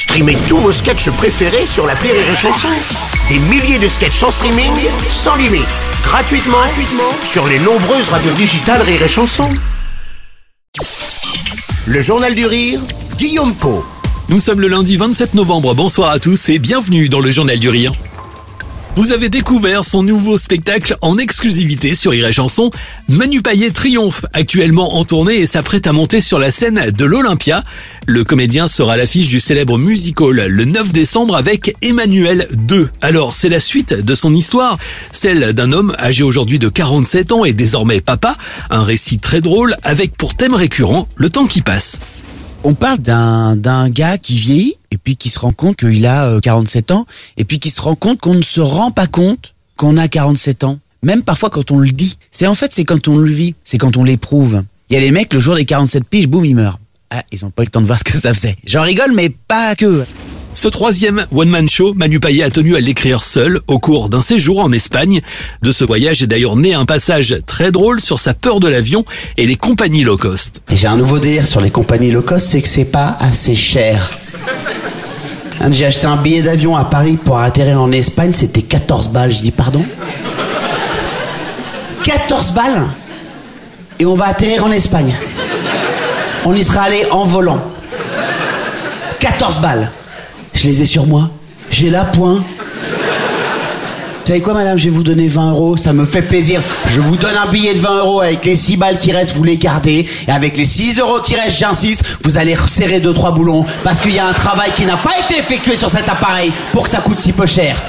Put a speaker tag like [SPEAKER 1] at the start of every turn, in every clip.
[SPEAKER 1] Streamez tous vos sketchs préférés sur la Rire et Chanson. Des milliers de sketchs en streaming, sans limite, gratuitement, gratuitement sur les nombreuses radios digitales Rire et Chanson. Le Journal du Rire, Guillaume Po.
[SPEAKER 2] Nous sommes le lundi 27 novembre, bonsoir à tous et bienvenue dans le Journal du Rire. Vous avez découvert son nouveau spectacle en exclusivité sur et Chanson. Manu Payet triomphe actuellement en tournée et s'apprête à monter sur la scène de l'Olympia. Le comédien sera l'affiche du célèbre musical le 9 décembre avec Emmanuel II. Alors, c'est la suite de son histoire, celle d'un homme âgé aujourd'hui de 47 ans et désormais papa. Un récit très drôle avec pour thème récurrent le temps qui passe.
[SPEAKER 3] On parle d'un d'un gars qui vieillit et puis qui se rend compte qu'il a euh, 47 ans et puis qui se rend compte qu'on ne se rend pas compte qu'on a 47 ans. Même parfois quand on le dit. C'est en fait c'est quand on le vit, c'est quand on l'éprouve. Il y a les mecs le jour des 47 piges, boum, ils meurent. Ah, ils ont pas eu le temps de voir ce que ça faisait. J'en rigole mais pas que.
[SPEAKER 2] Ce troisième one-man show, Manu Payet a tenu à l'écrire seul au cours d'un séjour en Espagne. De ce voyage est d'ailleurs né un passage très drôle sur sa peur de l'avion et les compagnies low cost.
[SPEAKER 4] J'ai un nouveau délire sur les compagnies low cost, c'est que c'est pas assez cher. Hein, J'ai acheté un billet d'avion à Paris pour atterrir en Espagne, c'était 14 balles. Je dis pardon? 14 balles? Et on va atterrir en Espagne. On y sera allé en volant. 14 balles. Je les ai sur moi. J'ai la point. Vous savez quoi, madame Je vais vous donner 20 euros, ça me fait plaisir. Je vous donne un billet de 20 euros avec les 6 balles qui restent, vous les gardez. Et avec les 6 euros qui restent, j'insiste, vous allez resserrer 2-3 boulons. Parce qu'il y a un travail qui n'a pas été effectué sur cet appareil pour que ça coûte si peu cher.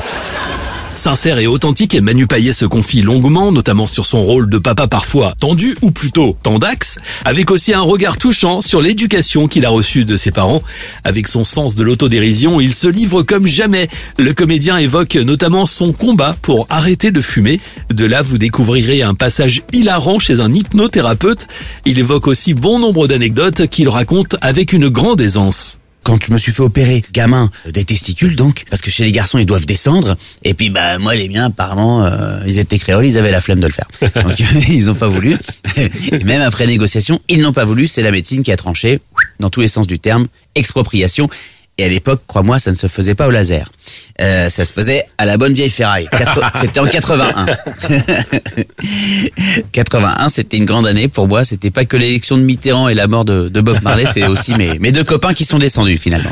[SPEAKER 2] Sincère et authentique, Manu Payet se confie longuement, notamment sur son rôle de papa parfois tendu, ou plutôt tendax, avec aussi un regard touchant sur l'éducation qu'il a reçue de ses parents. Avec son sens de l'autodérision, il se livre comme jamais. Le comédien évoque notamment son combat pour arrêter de fumer. De là, vous découvrirez un passage hilarant chez un hypnothérapeute. Il évoque aussi bon nombre d'anecdotes qu'il raconte avec une grande aisance.
[SPEAKER 3] Quand je me suis fait opérer, gamin, euh, des testicules donc, parce que chez les garçons ils doivent descendre, et puis bah moi les miens apparemment euh, ils étaient créoles, ils avaient la flemme de le faire. Donc ils ont pas voulu. Et même après négociation, ils n'ont pas voulu, c'est la médecine qui a tranché, dans tous les sens du terme, expropriation. Et à l'époque, crois-moi, ça ne se faisait pas au laser. Euh, ça se faisait à la bonne vieille ferraille. C'était en 81. 81, c'était une grande année pour moi. C'était pas que l'élection de Mitterrand et la mort de, de Bob Marley, c'est aussi mes, mes deux copains qui sont descendus finalement.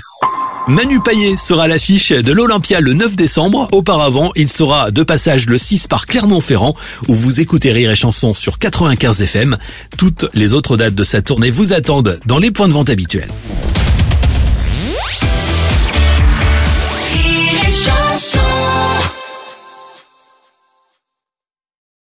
[SPEAKER 2] Manu Payet sera à l'affiche de l'Olympia le 9 décembre. Auparavant, il sera de passage le 6 par Clermont-Ferrand, où vous écoutez Rire et Chanson sur 95 FM. Toutes les autres dates de sa tournée vous attendent dans les points de vente habituels.